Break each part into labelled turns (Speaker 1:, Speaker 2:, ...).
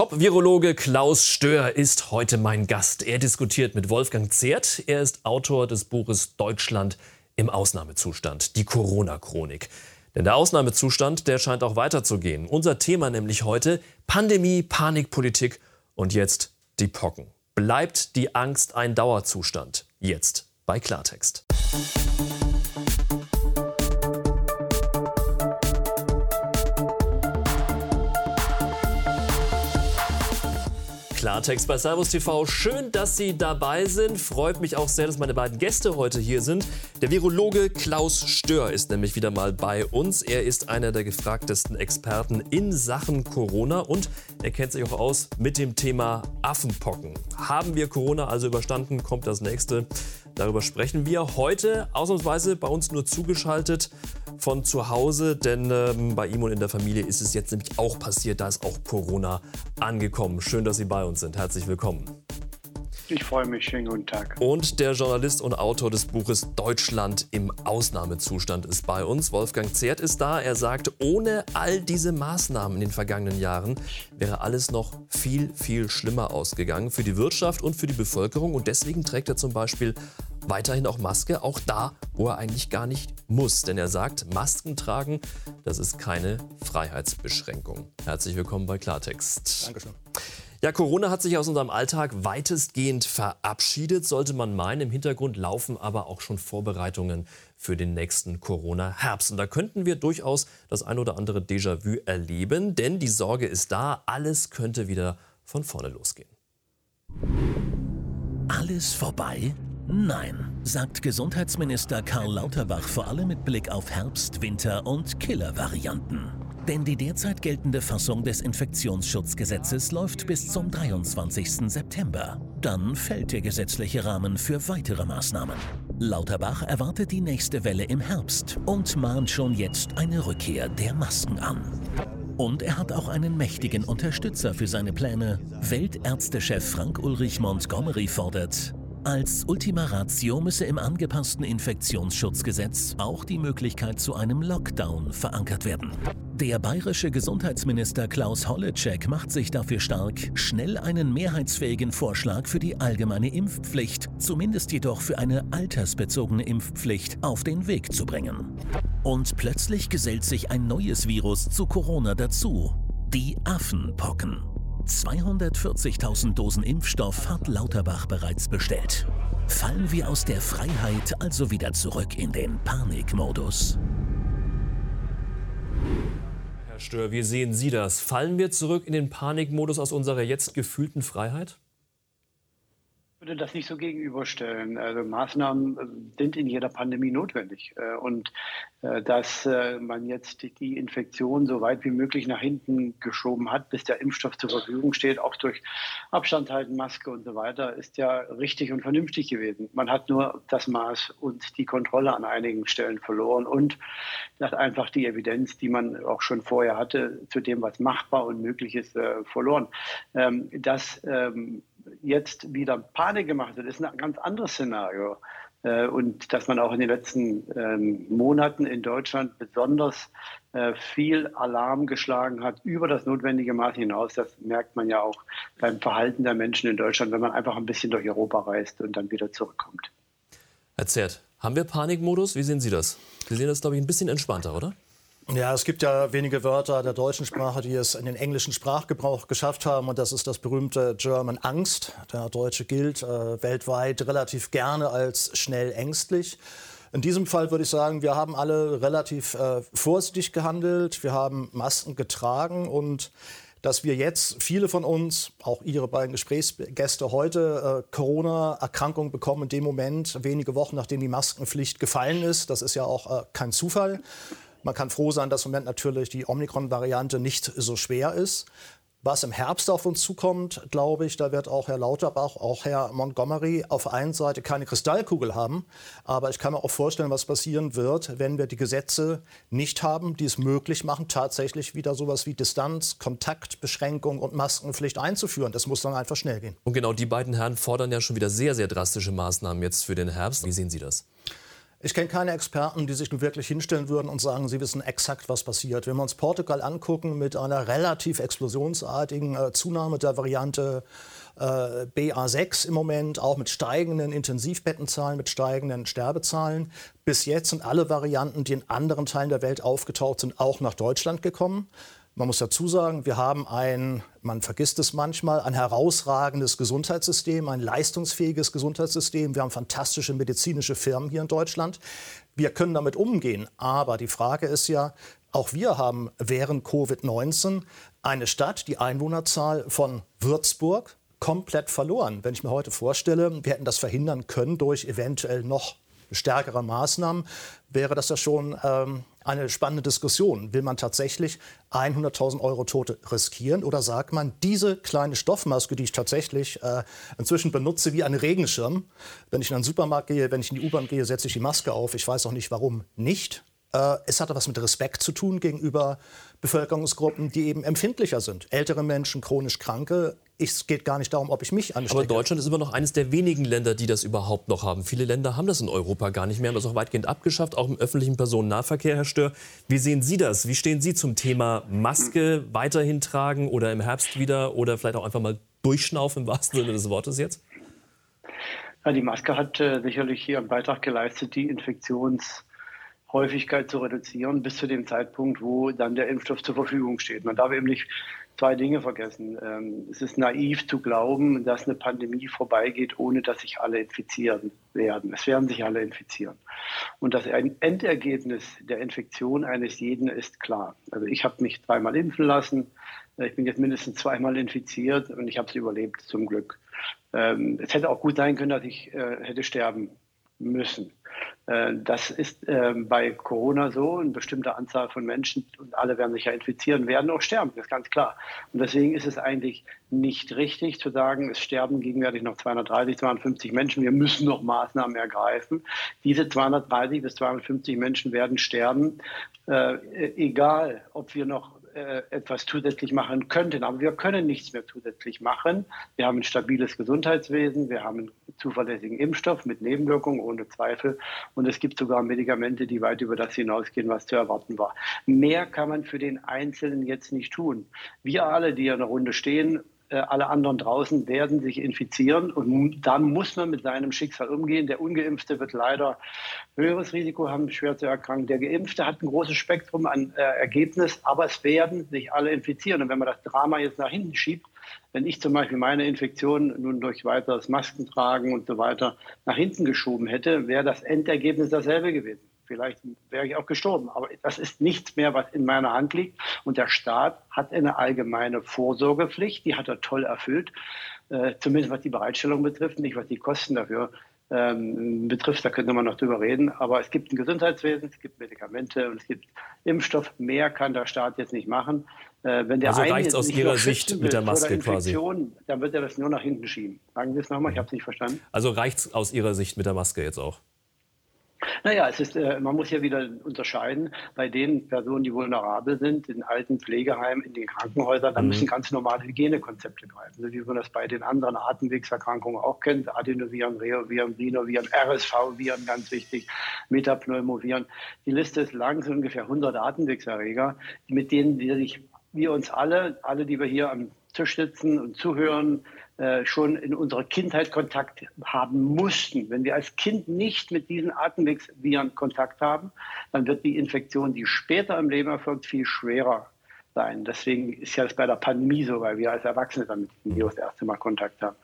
Speaker 1: Top-Virologe Klaus Stör ist heute mein Gast. Er diskutiert mit Wolfgang Zehrt. Er ist Autor des Buches Deutschland im Ausnahmezustand, die Corona-Chronik. Denn der Ausnahmezustand, der scheint auch weiterzugehen. Unser Thema nämlich heute Pandemie, Panikpolitik und jetzt die Pocken. Bleibt die Angst ein Dauerzustand? Jetzt bei Klartext. Klartext bei Servus TV. Schön, dass Sie dabei sind. Freut mich auch sehr, dass meine beiden Gäste heute hier sind. Der Virologe Klaus Stör ist nämlich wieder mal bei uns. Er ist einer der gefragtesten Experten in Sachen Corona und er kennt sich auch aus mit dem Thema Affenpocken. Haben wir Corona also überstanden, kommt das nächste. Darüber sprechen wir heute ausnahmsweise bei uns nur zugeschaltet von zu Hause, denn ähm, bei ihm und in der Familie ist es jetzt nämlich auch passiert, da ist auch Corona angekommen. Schön, dass Sie bei uns sind. Herzlich willkommen.
Speaker 2: Ich freue mich. Schönen guten Tag.
Speaker 1: Und der Journalist und Autor des Buches Deutschland im Ausnahmezustand ist bei uns. Wolfgang Zehrt ist da. Er sagt, ohne all diese Maßnahmen in den vergangenen Jahren wäre alles noch viel, viel schlimmer ausgegangen für die Wirtschaft und für die Bevölkerung. Und deswegen trägt er zum Beispiel weiterhin auch Maske, auch da, wo er eigentlich gar nicht muss. Denn er sagt, Masken tragen, das ist keine Freiheitsbeschränkung. Herzlich willkommen bei Klartext.
Speaker 3: Dankeschön.
Speaker 1: Ja, Corona hat sich aus unserem Alltag weitestgehend verabschiedet, sollte man meinen. Im Hintergrund laufen aber auch schon Vorbereitungen für den nächsten Corona-Herbst. Und da könnten wir durchaus das ein oder andere Déjà-vu erleben, denn die Sorge ist da, alles könnte wieder von vorne losgehen.
Speaker 4: Alles vorbei? Nein, sagt Gesundheitsminister Karl Lauterbach vor allem mit Blick auf Herbst, Winter und Killer-Varianten. Denn die derzeit geltende Fassung des Infektionsschutzgesetzes läuft bis zum 23. September. Dann fällt der gesetzliche Rahmen für weitere Maßnahmen. Lauterbach erwartet die nächste Welle im Herbst und mahnt schon jetzt eine Rückkehr der Masken an. Und er hat auch einen mächtigen Unterstützer für seine Pläne. Weltärztechef Frank Ulrich Montgomery fordert, als Ultima Ratio müsse im angepassten Infektionsschutzgesetz auch die Möglichkeit zu einem Lockdown verankert werden. Der bayerische Gesundheitsminister Klaus Holleczek macht sich dafür stark, schnell einen mehrheitsfähigen Vorschlag für die allgemeine Impfpflicht, zumindest jedoch für eine altersbezogene Impfpflicht, auf den Weg zu bringen. Und plötzlich gesellt sich ein neues Virus zu Corona dazu. Die Affenpocken. 240.000 Dosen Impfstoff hat Lauterbach bereits bestellt. Fallen wir aus der Freiheit also wieder zurück in den Panikmodus?
Speaker 1: Herr Stör, wie sehen Sie das? Fallen wir zurück in den Panikmodus aus unserer jetzt gefühlten Freiheit?
Speaker 2: Ich würde das nicht so gegenüberstellen. Also Maßnahmen äh, sind in jeder Pandemie notwendig. Äh, und äh, dass man jetzt die Infektion so weit wie möglich nach hinten geschoben hat, bis der Impfstoff zur Verfügung steht, auch durch Abstand halten, Maske und so weiter, ist ja richtig und vernünftig gewesen. Man hat nur das Maß und die Kontrolle an einigen Stellen verloren und hat einfach die Evidenz, die man auch schon vorher hatte, zu dem, was machbar und möglich ist, verloren. Ähm, das ähm, jetzt wieder Panik gemacht wird, ist ein ganz anderes Szenario. Äh, und dass man auch in den letzten ähm, Monaten in Deutschland besonders äh, viel Alarm geschlagen hat über das notwendige Maß hinaus, das merkt man ja auch beim Verhalten der Menschen in Deutschland, wenn man einfach ein bisschen durch Europa reist und dann wieder zurückkommt.
Speaker 1: Herr Zert, haben wir Panikmodus? Wie sehen Sie das? Sie sehen das, glaube ich, ein bisschen entspannter, oder?
Speaker 3: Ja, es gibt ja wenige Wörter der deutschen Sprache, die es in den englischen Sprachgebrauch geschafft haben. Und das ist das berühmte German Angst. Der Deutsche gilt äh, weltweit relativ gerne als schnell ängstlich. In diesem Fall würde ich sagen, wir haben alle relativ äh, vorsichtig gehandelt. Wir haben Masken getragen und dass wir jetzt, viele von uns, auch Ihre beiden Gesprächsgäste heute, äh, Corona-Erkrankung bekommen in dem Moment, wenige Wochen nachdem die Maskenpflicht gefallen ist. Das ist ja auch äh, kein Zufall. Man kann froh sein, dass im Moment natürlich die Omikron-Variante nicht so schwer ist. Was im Herbst auf uns zukommt, glaube ich, da wird auch Herr Lauterbach, auch Herr Montgomery auf der einen Seite keine Kristallkugel haben. Aber ich kann mir auch vorstellen, was passieren wird, wenn wir die Gesetze nicht haben, die es möglich machen, tatsächlich wieder sowas wie Distanz, Kontaktbeschränkung und Maskenpflicht einzuführen. Das muss dann einfach schnell gehen.
Speaker 1: Und genau die beiden Herren fordern ja schon wieder sehr, sehr drastische Maßnahmen jetzt für den Herbst. Wie sehen Sie das?
Speaker 3: Ich kenne keine Experten, die sich nun wirklich hinstellen würden und sagen, sie wissen exakt, was passiert. Wenn wir uns Portugal angucken mit einer relativ explosionsartigen äh, Zunahme der Variante äh, BA6 im Moment, auch mit steigenden Intensivbettenzahlen, mit steigenden Sterbezahlen. Bis jetzt sind alle Varianten, die in anderen Teilen der Welt aufgetaucht sind, auch nach Deutschland gekommen. Man muss dazu sagen, wir haben ein, man vergisst es manchmal, ein herausragendes Gesundheitssystem, ein leistungsfähiges Gesundheitssystem. Wir haben fantastische medizinische Firmen hier in Deutschland. Wir können damit umgehen. Aber die Frage ist ja, auch wir haben während Covid-19 eine Stadt, die Einwohnerzahl von Würzburg, komplett verloren. Wenn ich mir heute vorstelle, wir hätten das verhindern können durch eventuell noch stärkere Maßnahmen, wäre das ja schon ähm, eine spannende Diskussion. Will man tatsächlich 100.000 Euro Tote riskieren oder sagt man, diese kleine Stoffmaske, die ich tatsächlich äh, inzwischen benutze wie ein Regenschirm, wenn ich in einen Supermarkt gehe, wenn ich in die U-Bahn gehe, setze ich die Maske auf. Ich weiß auch nicht, warum nicht. Äh, es hat was mit Respekt zu tun gegenüber Bevölkerungsgruppen, die eben empfindlicher sind. Ältere Menschen, chronisch Kranke. Es geht gar nicht darum, ob ich mich anstecke.
Speaker 1: Aber Deutschland ist immer noch eines der wenigen Länder, die das überhaupt noch haben. Viele Länder haben das in Europa gar nicht mehr, haben das auch weitgehend abgeschafft, auch im öffentlichen Personennahverkehr, Herr Stör. Wie sehen Sie das? Wie stehen Sie zum Thema Maske weiterhin tragen oder im Herbst wieder oder vielleicht auch einfach mal durchschnaufen im wahrsten Sinne des Wortes jetzt?
Speaker 2: Ja, die Maske hat äh, sicherlich hier einen Beitrag geleistet, die Infektions- Häufigkeit zu reduzieren, bis zu dem Zeitpunkt, wo dann der Impfstoff zur Verfügung steht. Man darf eben nicht zwei Dinge vergessen. Ähm, es ist naiv zu glauben, dass eine Pandemie vorbeigeht, ohne dass sich alle infizieren werden. Es werden sich alle infizieren. Und das Endergebnis der Infektion eines jeden ist klar. Also ich habe mich zweimal impfen lassen. Ich bin jetzt mindestens zweimal infiziert und ich habe es überlebt, zum Glück. Ähm, es hätte auch gut sein können, dass ich äh, hätte sterben müssen. Äh, das ist ähm, bei Corona so. Eine bestimmte Anzahl von Menschen, und alle werden sich ja infizieren, werden auch sterben, das ist ganz klar. Und deswegen ist es eigentlich nicht richtig zu sagen, es sterben gegenwärtig noch 230, 250 Menschen, wir müssen noch Maßnahmen ergreifen. Diese 230 bis 250 Menschen werden sterben, äh, egal ob wir noch äh, etwas zusätzlich machen könnten. Aber wir können nichts mehr zusätzlich machen. Wir haben ein stabiles Gesundheitswesen, wir haben einen zuverlässigen Impfstoff mit Nebenwirkungen ohne Zweifel und es gibt sogar Medikamente, die weit über das hinausgehen, was zu erwarten war. Mehr kann man für den Einzelnen jetzt nicht tun. Wir alle, die in der Runde stehen, alle anderen draußen werden sich infizieren und dann muss man mit seinem Schicksal umgehen. Der Ungeimpfte wird leider höheres Risiko haben, schwer zu erkranken. Der Geimpfte hat ein großes Spektrum an äh, Ergebnis, aber es werden sich alle infizieren. Und wenn man das Drama jetzt nach hinten schiebt, wenn ich zum Beispiel meine Infektion nun durch weiteres Maskentragen und so weiter nach hinten geschoben hätte, wäre das Endergebnis dasselbe gewesen. Vielleicht wäre ich auch gestorben. Aber das ist nichts mehr, was in meiner Hand liegt. Und der Staat hat eine allgemeine Vorsorgepflicht, die hat er toll erfüllt, äh, zumindest was die Bereitstellung betrifft, nicht was die Kosten dafür ähm, betrifft, da könnte man noch drüber reden. Aber es gibt ein Gesundheitswesen, es gibt Medikamente und es gibt Impfstoff. Mehr kann der Staat jetzt nicht machen.
Speaker 1: Äh, wenn der also reicht aus Ihrer Sicht mit der Maske quasi?
Speaker 2: Dann wird er das nur nach hinten schieben. Sagen Sie es nochmal, ich habe es nicht verstanden.
Speaker 1: Also reicht es aus Ihrer Sicht mit der Maske jetzt auch?
Speaker 2: Naja, es ist, äh, man muss ja wieder unterscheiden bei den Personen, die vulnerabel sind, in alten Pflegeheimen, in den Krankenhäusern, da mhm. müssen ganz normale Hygienekonzepte greifen, so wie man das bei den anderen Atemwegserkrankungen auch kennt, Adenoviren, Reoviren, Rhinoviren, RSV-Viren, ganz wichtig, Metapneumoviren. Die Liste ist lang, so ungefähr 100 Atemwegserreger, mit denen wir sich, wir uns alle, alle, die wir hier am Tisch sitzen und zuhören, schon in unserer Kindheit Kontakt haben mussten. Wenn wir als Kind nicht mit diesen Atemwegsviren Kontakt haben, dann wird die Infektion, die später im Leben erfolgt, viel schwerer sein. Deswegen ist ja das bei der Pandemie so, weil wir als Erwachsene dann mit dem Virus das erste Mal Kontakt haben.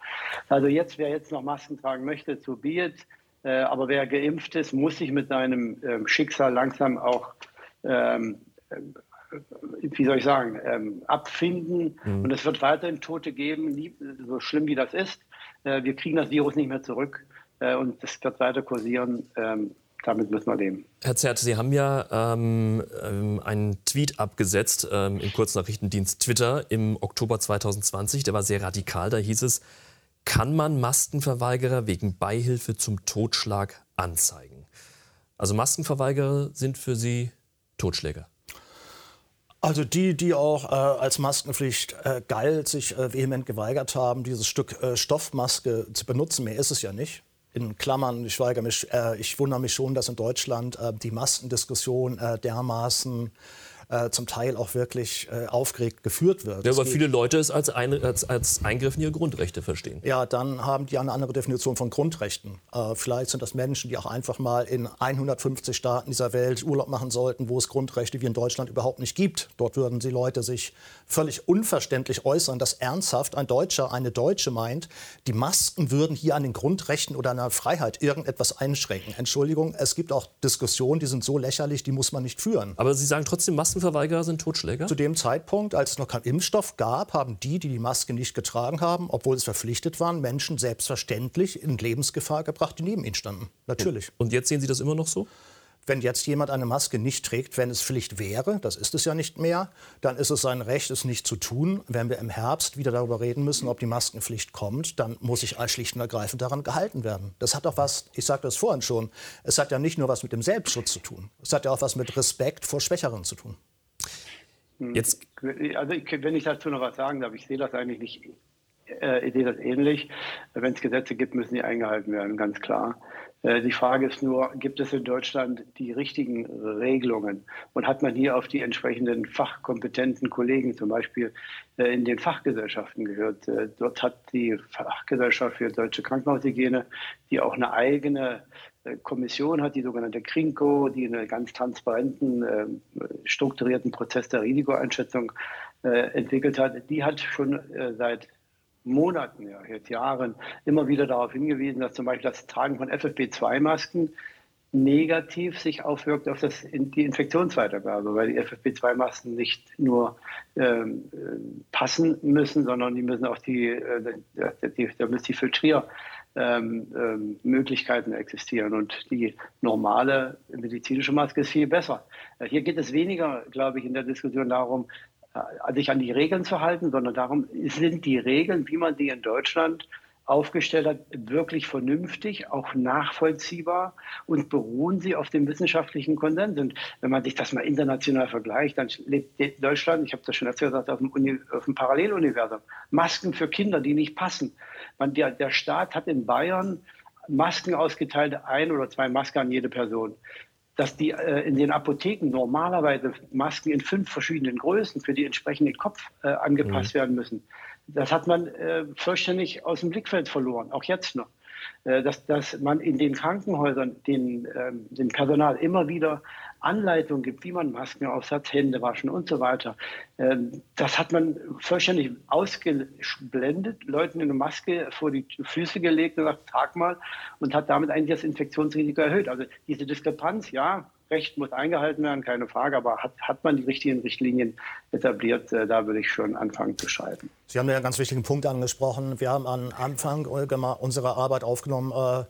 Speaker 2: Also jetzt, wer jetzt noch Masken tragen möchte, so be it. Äh, aber wer geimpft ist, muss sich mit seinem ähm, Schicksal langsam auch ähm, wie soll ich sagen, ähm, abfinden. Mhm. Und es wird weiterhin Tote geben, so schlimm wie das ist. Äh, wir kriegen das Virus nicht mehr zurück äh, und es wird weiter kursieren. Ähm, damit müssen wir leben.
Speaker 1: Herr Zert, Sie haben ja ähm, ähm einen Tweet abgesetzt ähm, im Kurznachrichtendienst Twitter im Oktober 2020. Der war sehr radikal. Da hieß es, kann man Maskenverweigerer wegen Beihilfe zum Totschlag anzeigen? Also Maskenverweigerer sind für Sie Totschläger?
Speaker 3: Also die, die auch äh, als Maskenpflicht äh, galt, sich äh, vehement geweigert haben, dieses Stück äh, Stoffmaske zu benutzen, mehr ist es ja nicht. in Klammern, ich, mich, äh, ich wundere mich schon, dass in Deutschland äh, die Maskendiskussion dermaßen äh, zum Teil auch wirklich äh, aufgeregt geführt wird.
Speaker 1: Ja, weil viele Leute es als, ein, als, als, Eingriff in ihre Grundrechte verstehen.
Speaker 3: Ja, dann haben die eine andere Definition von Grundrechten. Äh, vielleicht sind das Menschen, die auch einfach mal in 150 Staaten dieser Welt Urlaub machen sollten, wo es Grundrechte wie in Deutschland überhaupt nicht gibt. Dort würden die Leute sich völlig unverständlich äußern, dass ernsthaft ein Deutscher, eine Deutsche meint, die Masken würden hier an den Grundrechten oder an der Freiheit irgendetwas einschränken. Entschuldigung, es gibt auch Diskussionen, die sind so lächerlich, die muss man nicht führen.
Speaker 1: Aber Sie sagen trotzdem, Masken Maskenverweigerer sind Totschläger?
Speaker 3: Zu dem Zeitpunkt, als es noch keinen Impfstoff gab, haben die, die die Maske nicht getragen haben, obwohl es verpflichtet waren, Menschen selbstverständlich in Lebensgefahr gebracht, die neben ihnen standen. Natürlich.
Speaker 1: Und jetzt sehen Sie das immer noch so?
Speaker 3: Wenn jetzt jemand eine Maske nicht trägt, wenn es Pflicht wäre, das ist es ja nicht mehr, dann ist es sein Recht, es nicht zu tun. Wenn wir im Herbst wieder darüber reden müssen, ob die Maskenpflicht kommt, dann muss ich schlicht und ergreifend daran gehalten werden. Das hat auch was, ich sagte das vorhin schon, es hat ja nicht nur was mit dem Selbstschutz zu tun, es hat ja auch was mit Respekt vor Schwächeren zu tun.
Speaker 2: Hm. Jetzt. Also wenn ich dazu noch was sagen darf, ich sehe das eigentlich nicht, äh, ich sehe das ähnlich. Wenn es Gesetze gibt, müssen die eingehalten werden, ganz klar. Äh, die Frage ist nur, gibt es in Deutschland die richtigen Regelungen? Und hat man hier auf die entsprechenden fachkompetenten Kollegen, zum Beispiel äh, in den Fachgesellschaften gehört? Äh, dort hat die Fachgesellschaft für deutsche Krankenhaushygiene, die auch eine eigene Kommission hat, die sogenannte KRINKO, die einen ganz transparenten, strukturierten Prozess der Risikoeinschätzung entwickelt hat. Die hat schon seit Monaten, ja, jetzt Jahren immer wieder darauf hingewiesen, dass zum Beispiel das Tragen von FFP2-Masken negativ sich aufwirkt auf das, die Infektionsweitergabe, weil die FFP2-Masken nicht nur ähm, passen müssen, sondern die müssen auch die, äh, die, da müssen die Filtriermöglichkeiten ähm, ähm, existieren und die normale medizinische Maske ist viel besser. Äh, hier geht es weniger, glaube ich, in der Diskussion darum, äh, sich an die Regeln zu halten, sondern darum sind die Regeln, wie man die in Deutschland aufgestellt hat, wirklich vernünftig, auch nachvollziehbar und beruhen sie auf dem wissenschaftlichen Konsens. Und wenn man sich das mal international vergleicht, dann lebt Deutschland, ich habe das schon erzählt, Uni, auf dem Paralleluniversum, Masken für Kinder, die nicht passen. Man, der, der Staat hat in Bayern Masken ausgeteilt, ein oder zwei Masken an jede Person dass die äh, in den Apotheken normalerweise Masken in fünf verschiedenen Größen für die entsprechenden Kopf äh, angepasst mhm. werden müssen. Das hat man äh, vollständig aus dem Blickfeld verloren, auch jetzt noch. Äh, dass, dass man in den Krankenhäusern den, ähm, dem Personal immer wieder Anleitung gibt, wie man Masken aufsetzt, Hände waschen und so weiter. Ähm, das hat man vollständig ausgeblendet, Leuten eine Maske vor die Füße gelegt und gesagt, trag mal und hat damit eigentlich das Infektionsrisiko erhöht. Also diese Diskrepanz, ja, Recht muss eingehalten werden, keine Frage, aber hat, hat man die richtigen Richtlinien etabliert, äh, da würde ich schon anfangen zu schreiben.
Speaker 3: Sie haben ja einen ganz wichtigen Punkt angesprochen. Wir haben am Anfang unserer Arbeit aufgenommen, äh,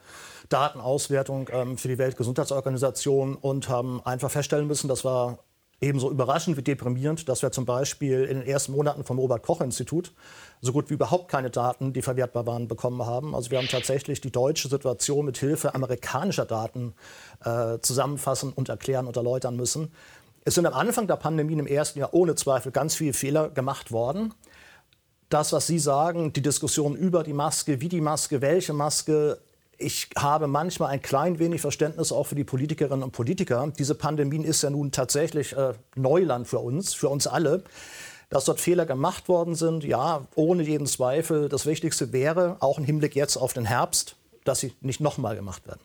Speaker 3: Datenauswertung ähm, für die Weltgesundheitsorganisation und haben einfach feststellen müssen, das war ebenso überraschend wie deprimierend, dass wir zum Beispiel in den ersten Monaten vom Robert-Koch-Institut so gut wie überhaupt keine Daten, die verwertbar waren, bekommen haben. Also wir haben tatsächlich die deutsche Situation mit Hilfe amerikanischer Daten äh, zusammenfassen und erklären und erläutern müssen. Es sind am Anfang der Pandemie im ersten Jahr ohne Zweifel ganz viele Fehler gemacht worden. Das, was Sie sagen, die Diskussion über die Maske, wie die Maske, welche Maske, ich habe manchmal ein klein wenig Verständnis auch für die Politikerinnen und Politiker. Diese Pandemie ist ja nun tatsächlich äh, Neuland für uns, für uns alle. Dass dort Fehler gemacht worden sind, ja, ohne jeden Zweifel. Das Wichtigste wäre, auch im Hinblick jetzt auf den Herbst, dass sie nicht nochmal gemacht werden.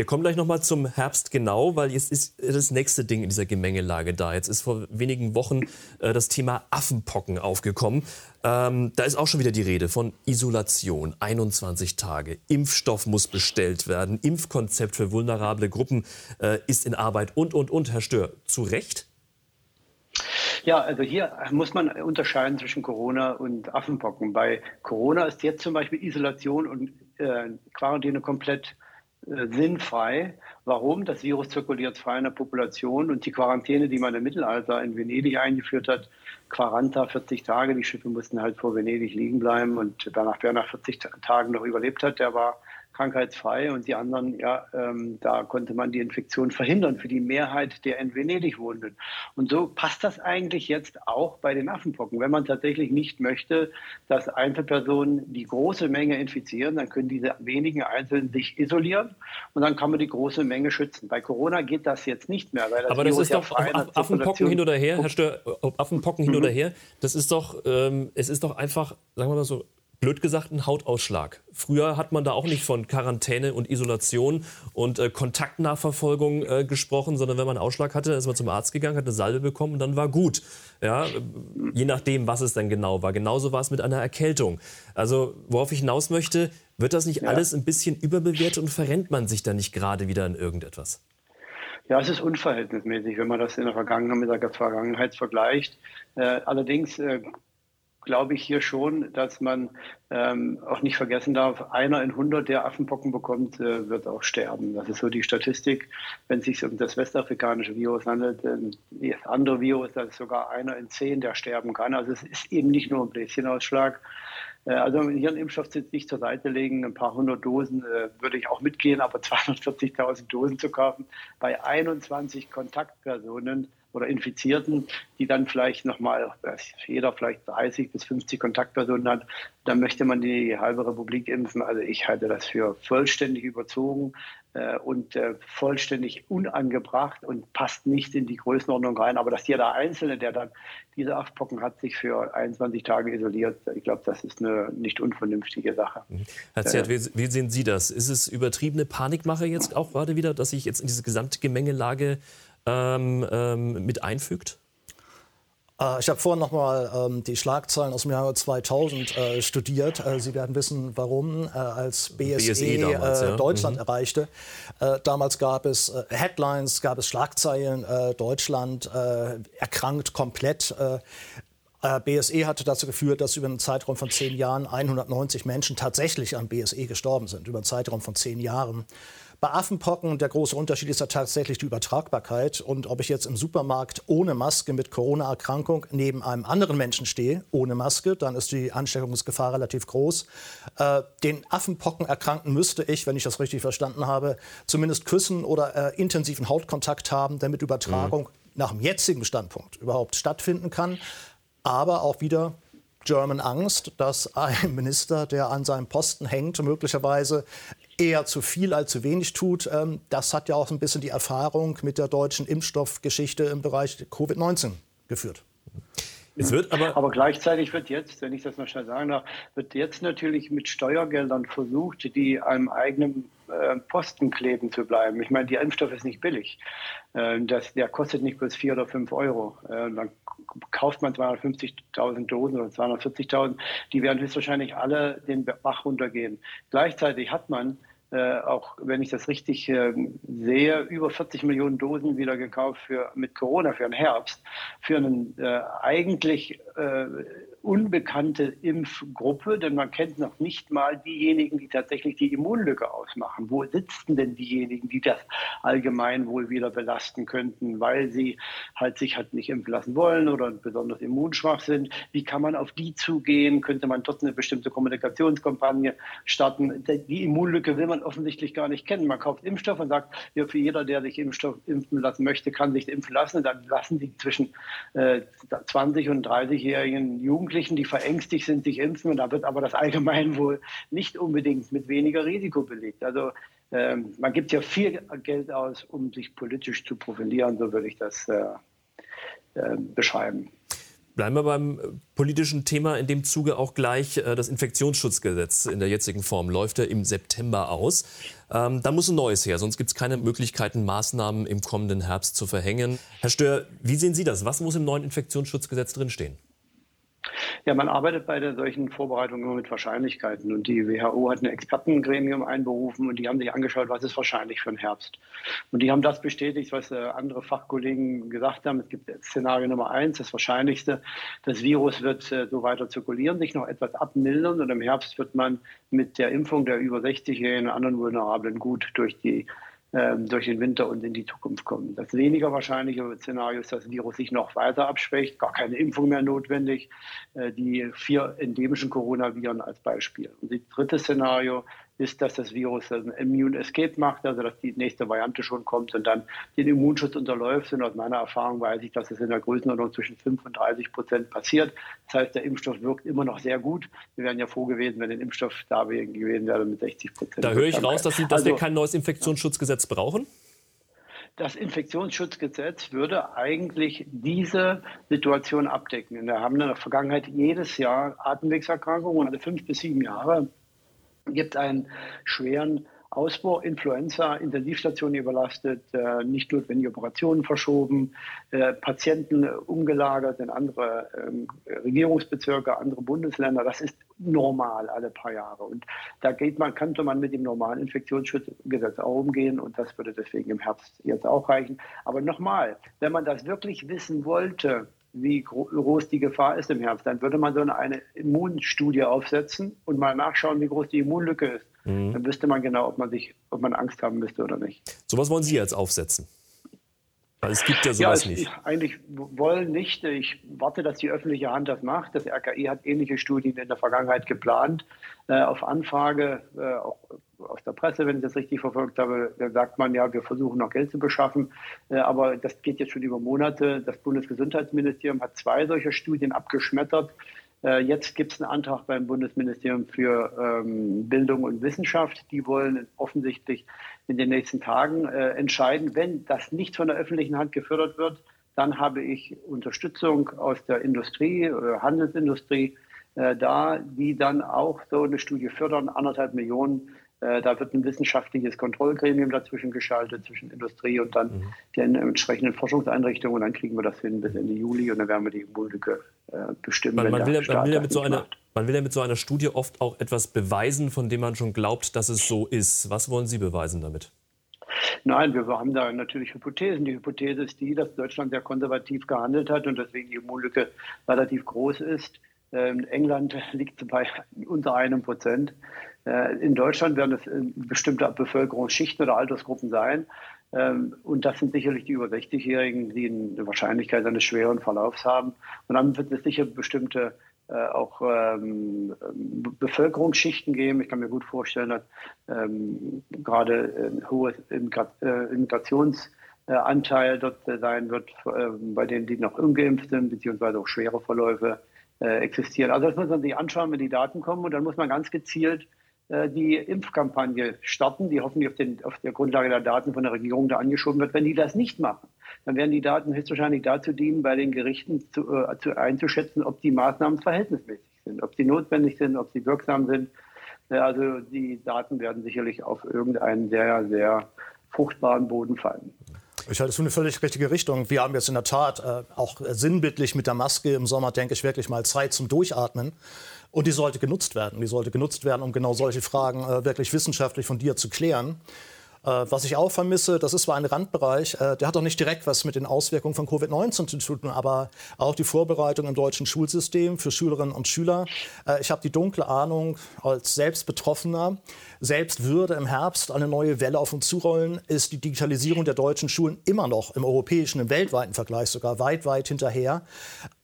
Speaker 1: Wir kommen gleich noch mal zum Herbst genau, weil jetzt ist das nächste Ding in dieser Gemengelage da. Jetzt ist vor wenigen Wochen äh, das Thema Affenpocken aufgekommen. Ähm, da ist auch schon wieder die Rede von Isolation, 21 Tage. Impfstoff muss bestellt werden. Impfkonzept für vulnerable Gruppen äh, ist in Arbeit und, und, und. Herr Stör, zu Recht?
Speaker 2: Ja, also hier muss man unterscheiden zwischen Corona und Affenpocken. Bei Corona ist jetzt zum Beispiel Isolation und äh, Quarantäne komplett äh, sinnfrei. Warum? Das Virus zirkuliert frei in der Population und die Quarantäne, die man im Mittelalter in Venedig eingeführt hat, Quaranta, 40 Tage, die Schiffe mussten halt vor Venedig liegen bleiben und danach, wer nach 40 Tagen noch überlebt hat, der war krankheitsfrei und die anderen, ja, ähm, da konnte man die Infektion verhindern für die Mehrheit der in Venedig wohnenden. Und so passt das eigentlich jetzt auch bei den Affenpocken. Wenn man tatsächlich nicht möchte, dass Einzelpersonen die große Menge infizieren, dann können diese wenigen Einzelnen sich isolieren und dann kann man die große Menge schützen. Bei Corona geht das jetzt nicht mehr.
Speaker 1: Das Aber das ist doch Affenpocken hin oder her, Herr Stör, Affenpocken hin mhm. oder her, das ist doch, ähm, es ist doch einfach, sagen wir mal so, blöd gesagt, ein Hautausschlag. Früher hat man da auch nicht von Quarantäne und Isolation und äh, Kontaktnachverfolgung äh, gesprochen, sondern wenn man einen Ausschlag hatte, ist man zum Arzt gegangen, hat eine Salbe bekommen und dann war gut. Ja, je nachdem, was es denn genau war. Genauso war es mit einer Erkältung. Also, worauf ich hinaus möchte, wird das nicht ja. alles ein bisschen überbewertet und verrennt man sich da nicht gerade wieder in irgendetwas?
Speaker 2: Ja, es ist unverhältnismäßig, wenn man das in der Vergangenheit mit der Vergangenheit vergleicht. Äh, allerdings äh, glaube ich hier schon, dass man ähm, auch nicht vergessen darf, einer in 100, der Affenpocken bekommt, äh, wird auch sterben. Das ist so die Statistik. Wenn es sich um das westafrikanische Virus handelt, äh, das andere Virus, da ist sogar einer in 10, der sterben kann. Also es ist eben nicht nur ein Bläschenausschlag. Äh, also hier einen Impfstoff nicht zur Seite legen, ein paar hundert Dosen äh, würde ich auch mitgehen, aber 240.000 Dosen zu kaufen bei 21 Kontaktpersonen, oder Infizierten, die dann vielleicht nochmal, jeder vielleicht 30 bis 50 Kontaktpersonen hat, dann möchte man die halbe Republik impfen. Also ich halte das für vollständig überzogen äh, und äh, vollständig unangebracht und passt nicht in die Größenordnung rein. Aber dass jeder Einzelne, der dann diese acht Pocken hat, sich für 21 Tage isoliert, ich glaube, das ist eine nicht unvernünftige Sache.
Speaker 1: Mhm. Herr Zert, äh, wie, wie, sehen Sie das? Ist es übertriebene Panikmache jetzt auch gerade wieder, dass sich jetzt in diese Gesamtgemengelage ähm, ähm, mit einfügt?
Speaker 3: Äh, ich habe vorhin noch mal ähm, die Schlagzeilen aus dem Jahre 2000 äh, studiert. Äh, Sie werden wissen, warum, äh, als BSE, BSE damals, äh, ja. Deutschland mhm. erreichte. Äh, damals gab es Headlines, gab es Schlagzeilen, Deutschland erkrankt komplett. BSE hatte dazu geführt, dass über einen Zeitraum von zehn Jahren 190 Menschen tatsächlich an BSE gestorben sind, über einen Zeitraum von zehn Jahren. Bei Affenpocken, der große Unterschied ist ja tatsächlich die Übertragbarkeit. Und ob ich jetzt im Supermarkt ohne Maske mit Corona-Erkrankung neben einem anderen Menschen stehe, ohne Maske, dann ist die Ansteckungsgefahr relativ groß. Äh, den Affenpocken-Erkrankten müsste ich, wenn ich das richtig verstanden habe, zumindest küssen oder äh, intensiven Hautkontakt haben, damit Übertragung mhm. nach dem jetzigen Standpunkt überhaupt stattfinden kann. Aber auch wieder German Angst, dass ein Minister, der an seinem Posten hängt, möglicherweise eher zu viel als zu wenig tut. Ähm, das hat ja auch ein bisschen die Erfahrung mit der deutschen Impfstoffgeschichte im Bereich Covid-19 geführt.
Speaker 2: Es wird aber, aber gleichzeitig wird jetzt, wenn ich das noch schnell sagen darf, wird jetzt natürlich mit Steuergeldern versucht, die einem eigenen äh, Posten kleben zu bleiben. Ich meine, der Impfstoff ist nicht billig. Äh, das, der kostet nicht bloß vier oder fünf Euro. Äh, dann kauft man 250.000 Dosen oder 240.000. Die werden höchstwahrscheinlich alle den Bach runtergehen. Gleichzeitig hat man äh, auch wenn ich das richtig äh, sehe, über 40 Millionen Dosen wieder gekauft für, mit Corona für den Herbst, für einen äh, eigentlich äh, unbekannte Impfgruppe, denn man kennt noch nicht mal diejenigen, die tatsächlich die Immunlücke ausmachen. Wo sitzen denn diejenigen, die das Allgemeinwohl wieder belasten könnten, weil sie halt sich halt nicht impfen lassen wollen oder besonders immunschwach sind? Wie kann man auf die zugehen? Könnte man dort eine bestimmte Kommunikationskampagne starten? Die Immunlücke will man offensichtlich gar nicht kennen. Man kauft Impfstoff und sagt, ja, für jeder, der sich Impfstoff impfen lassen möchte, kann sich impfen lassen. Dann lassen die zwischen äh, 20 und 30-jährigen Jugendlichen Jugendlichen, die verängstigt sind, sich impfen. Und da wird aber das Allgemeinwohl nicht unbedingt mit weniger Risiko belegt. Also ähm, man gibt ja viel Geld aus, um sich politisch zu profilieren, so würde ich das äh, äh, beschreiben.
Speaker 1: Bleiben wir beim politischen Thema in dem Zuge auch gleich. Äh, das Infektionsschutzgesetz in der jetzigen Form läuft ja im September aus. Ähm, da muss ein neues her, sonst gibt es keine Möglichkeiten, Maßnahmen im kommenden Herbst zu verhängen. Herr Stör, wie sehen Sie das? Was muss im neuen Infektionsschutzgesetz drinstehen?
Speaker 2: Ja, man arbeitet bei der solchen Vorbereitung immer mit Wahrscheinlichkeiten. Und die WHO hat ein Expertengremium einberufen und die haben sich angeschaut, was ist wahrscheinlich für den Herbst. Und die haben das bestätigt, was äh, andere Fachkollegen gesagt haben. Es gibt Szenario Nummer eins, das Wahrscheinlichste. Das Virus wird äh, so weiter zirkulieren, sich noch etwas abmildern und im Herbst wird man mit der Impfung der über 60-Jährigen und anderen Vulnerablen gut durch die durch den Winter und in die Zukunft kommen. Das weniger wahrscheinliche Szenario ist, dass das Virus sich noch weiter abschwächt, gar keine Impfung mehr notwendig. Äh, die vier endemischen Coronaviren als Beispiel. Und das dritte Szenario ist, dass das Virus ein Immune Escape macht, also dass die nächste Variante schon kommt und dann den Immunschutz unterläuft. Und aus meiner Erfahrung weiß ich, dass es in der Größenordnung zwischen 5 und 30 Prozent passiert. Das heißt, der Impfstoff wirkt immer noch sehr gut. Wir wären ja froh gewesen, wenn der Impfstoff da gewesen wäre mit 60 Prozent.
Speaker 1: Da höre ich raus, dass, Sie, dass also, wir kein neues Infektionsschutzgesetz brauchen
Speaker 2: das Infektionsschutzgesetz würde eigentlich diese Situation abdecken. Wir haben in der Vergangenheit jedes Jahr Atemwegserkrankungen, also fünf bis sieben Jahre gibt einen schweren Ausbau, Influenza, Intensivstationen überlastet, äh, nicht notwendige Operationen verschoben, äh, Patienten umgelagert in andere ähm, Regierungsbezirke, andere Bundesländer. Das ist normal alle paar Jahre. Und da geht man, könnte man mit dem normalen Infektionsschutzgesetz auch umgehen und das würde deswegen im Herbst jetzt auch reichen. Aber nochmal, wenn man das wirklich wissen wollte, wie groß die Gefahr ist im Herbst, dann würde man so eine Immunstudie aufsetzen und mal nachschauen, wie groß die Immunlücke ist. Mhm. Dann wüsste man genau, ob man sich, ob man Angst haben müsste oder nicht.
Speaker 1: So was wollen Sie jetzt aufsetzen? Es gibt ja sowas ja, es, nicht.
Speaker 2: Eigentlich wollen nicht. Ich warte, dass die öffentliche Hand das macht. Das RKI hat ähnliche Studien in der Vergangenheit geplant. Äh, auf Anfrage, äh, auch aus der Presse, wenn ich das richtig verfolgt habe, sagt man ja, wir versuchen noch Geld zu beschaffen. Äh, aber das geht jetzt schon über Monate. Das Bundesgesundheitsministerium hat zwei solcher Studien abgeschmettert. Äh, jetzt gibt es einen Antrag beim Bundesministerium für ähm, Bildung und Wissenschaft. Die wollen offensichtlich in den nächsten Tagen äh, entscheiden. Wenn das nicht von der öffentlichen Hand gefördert wird, dann habe ich Unterstützung aus der Industrie, äh, Handelsindustrie äh, da, die dann auch so eine Studie fördern, anderthalb Millionen da wird ein wissenschaftliches Kontrollgremium dazwischen geschaltet, zwischen Industrie und dann mhm. den entsprechenden Forschungseinrichtungen. Und dann kriegen wir das hin bis Ende Juli und dann werden wir die Immunlücke äh, bestimmen.
Speaker 1: Man, man, will, man, will ja mit so einer, man will ja mit so einer Studie oft auch etwas beweisen, von dem man schon glaubt, dass es so ist. Was wollen Sie beweisen damit?
Speaker 2: Nein, wir haben da natürlich Hypothesen. Die Hypothese ist die, dass Deutschland sehr konservativ gehandelt hat und deswegen die Immunlücke relativ groß ist. Ähm, England liegt bei unter einem Prozent. Äh, in Deutschland werden es äh, bestimmte Bevölkerungsschichten oder Altersgruppen sein. Ähm, und das sind sicherlich die über 60-Jährigen, die eine Wahrscheinlichkeit eines schweren Verlaufs haben. Und dann wird es sicher bestimmte äh, auch ähm, Bevölkerungsschichten geben. Ich kann mir gut vorstellen, dass ähm, gerade ein hohes Immigrationsanteil dort sein wird, bei denen, die noch ungeimpft sind, beziehungsweise auch schwere Verläufe existieren. Also das muss man sich anschauen, wenn die Daten kommen und dann muss man ganz gezielt äh, die Impfkampagne starten, die hoffentlich auf, den, auf, der Grundlage der Daten von der Regierung da angeschoben wird. Wenn die das nicht machen, dann werden die Daten höchstwahrscheinlich dazu dienen, bei den Gerichten zu, äh, zu einzuschätzen, ob die Maßnahmen verhältnismäßig sind, ob sie notwendig sind, ob sie wirksam sind. Äh, also die Daten werden sicherlich auf irgendeinen sehr, sehr fruchtbaren Boden fallen.
Speaker 3: Ich halte es für eine völlig richtige Richtung. Wir haben jetzt in der Tat äh, auch sinnbildlich mit der Maske im Sommer, denke ich, wirklich mal Zeit zum Durchatmen. Und die sollte genutzt werden. Die sollte genutzt werden, um genau solche Fragen äh, wirklich wissenschaftlich von dir zu klären. Äh, was ich auch vermisse, das ist zwar ein Randbereich, äh, der hat auch nicht direkt was mit den Auswirkungen von Covid-19 zu tun, aber auch die Vorbereitung im deutschen Schulsystem für Schülerinnen und Schüler. Äh, ich habe die dunkle Ahnung, als selbst Betroffener, selbst würde im Herbst eine neue Welle auf uns zurollen, ist die Digitalisierung der deutschen Schulen immer noch im europäischen, im weltweiten Vergleich sogar weit, weit hinterher.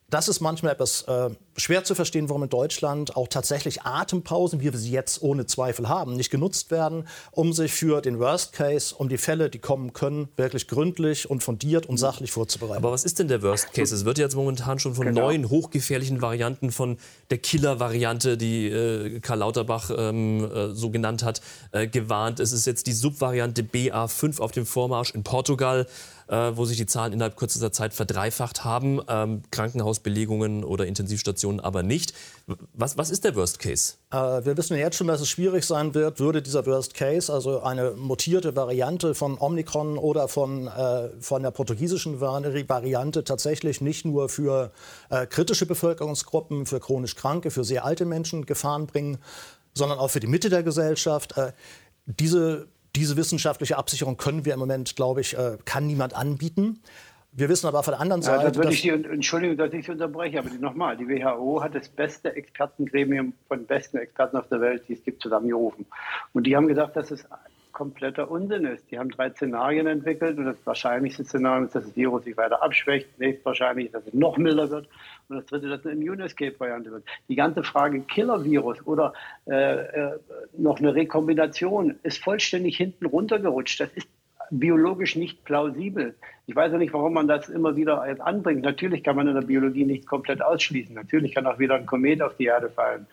Speaker 3: Das ist manchmal etwas äh, schwer zu verstehen, warum in Deutschland auch tatsächlich Atempausen, wie wir sie jetzt ohne Zweifel haben, nicht genutzt werden, um sich für den Worst Case, um die Fälle, die kommen können, wirklich gründlich und fundiert und sachlich vorzubereiten.
Speaker 1: Aber was ist denn der Worst Case? Es wird jetzt momentan schon von genau. neuen hochgefährlichen Varianten, von der Killer-Variante, die äh, Karl Lauterbach ähm, äh, so genannt hat, äh, gewarnt. Es ist jetzt die Subvariante BA5 auf dem Vormarsch in Portugal äh, wo sich die Zahlen innerhalb kürzester Zeit verdreifacht haben. Ähm, Krankenhausbelegungen oder Intensivstationen aber nicht. Was, was ist der Worst Case?
Speaker 3: Äh, wir wissen jetzt schon, dass es schwierig sein wird, würde dieser Worst Case, also eine mutierte Variante von Omikron oder von, äh, von der portugiesischen Variante tatsächlich nicht nur für äh, kritische Bevölkerungsgruppen, für chronisch Kranke, für sehr alte Menschen Gefahren bringen, sondern auch für die Mitte der Gesellschaft. Äh, diese diese wissenschaftliche Absicherung können wir im Moment, glaube ich, äh, kann niemand anbieten. Wir wissen aber von der anderen Seite. Ja,
Speaker 2: das würde ich Sie, Entschuldigung, dass ich Sie unterbreche, aber nochmal, die WHO hat das beste Expertengremium von besten Experten auf der Welt, die es gibt, zusammengerufen. Und die haben gesagt, dass es kompletter Unsinn ist. Die haben drei Szenarien entwickelt und das wahrscheinlichste Szenario ist, dass das Virus sich weiter abschwächt. Nächstwahrscheinlich, dass es noch milder wird. Und das dritte, dass eine Immune Escape-Variante wird. Die ganze Frage Killer-Virus oder äh, äh, noch eine Rekombination ist vollständig hinten runtergerutscht. Das ist biologisch nicht plausibel. Ich weiß auch nicht, warum man das immer wieder anbringt. Natürlich kann man in der Biologie nicht komplett ausschließen. Natürlich kann auch wieder ein Komet auf die Erde fallen.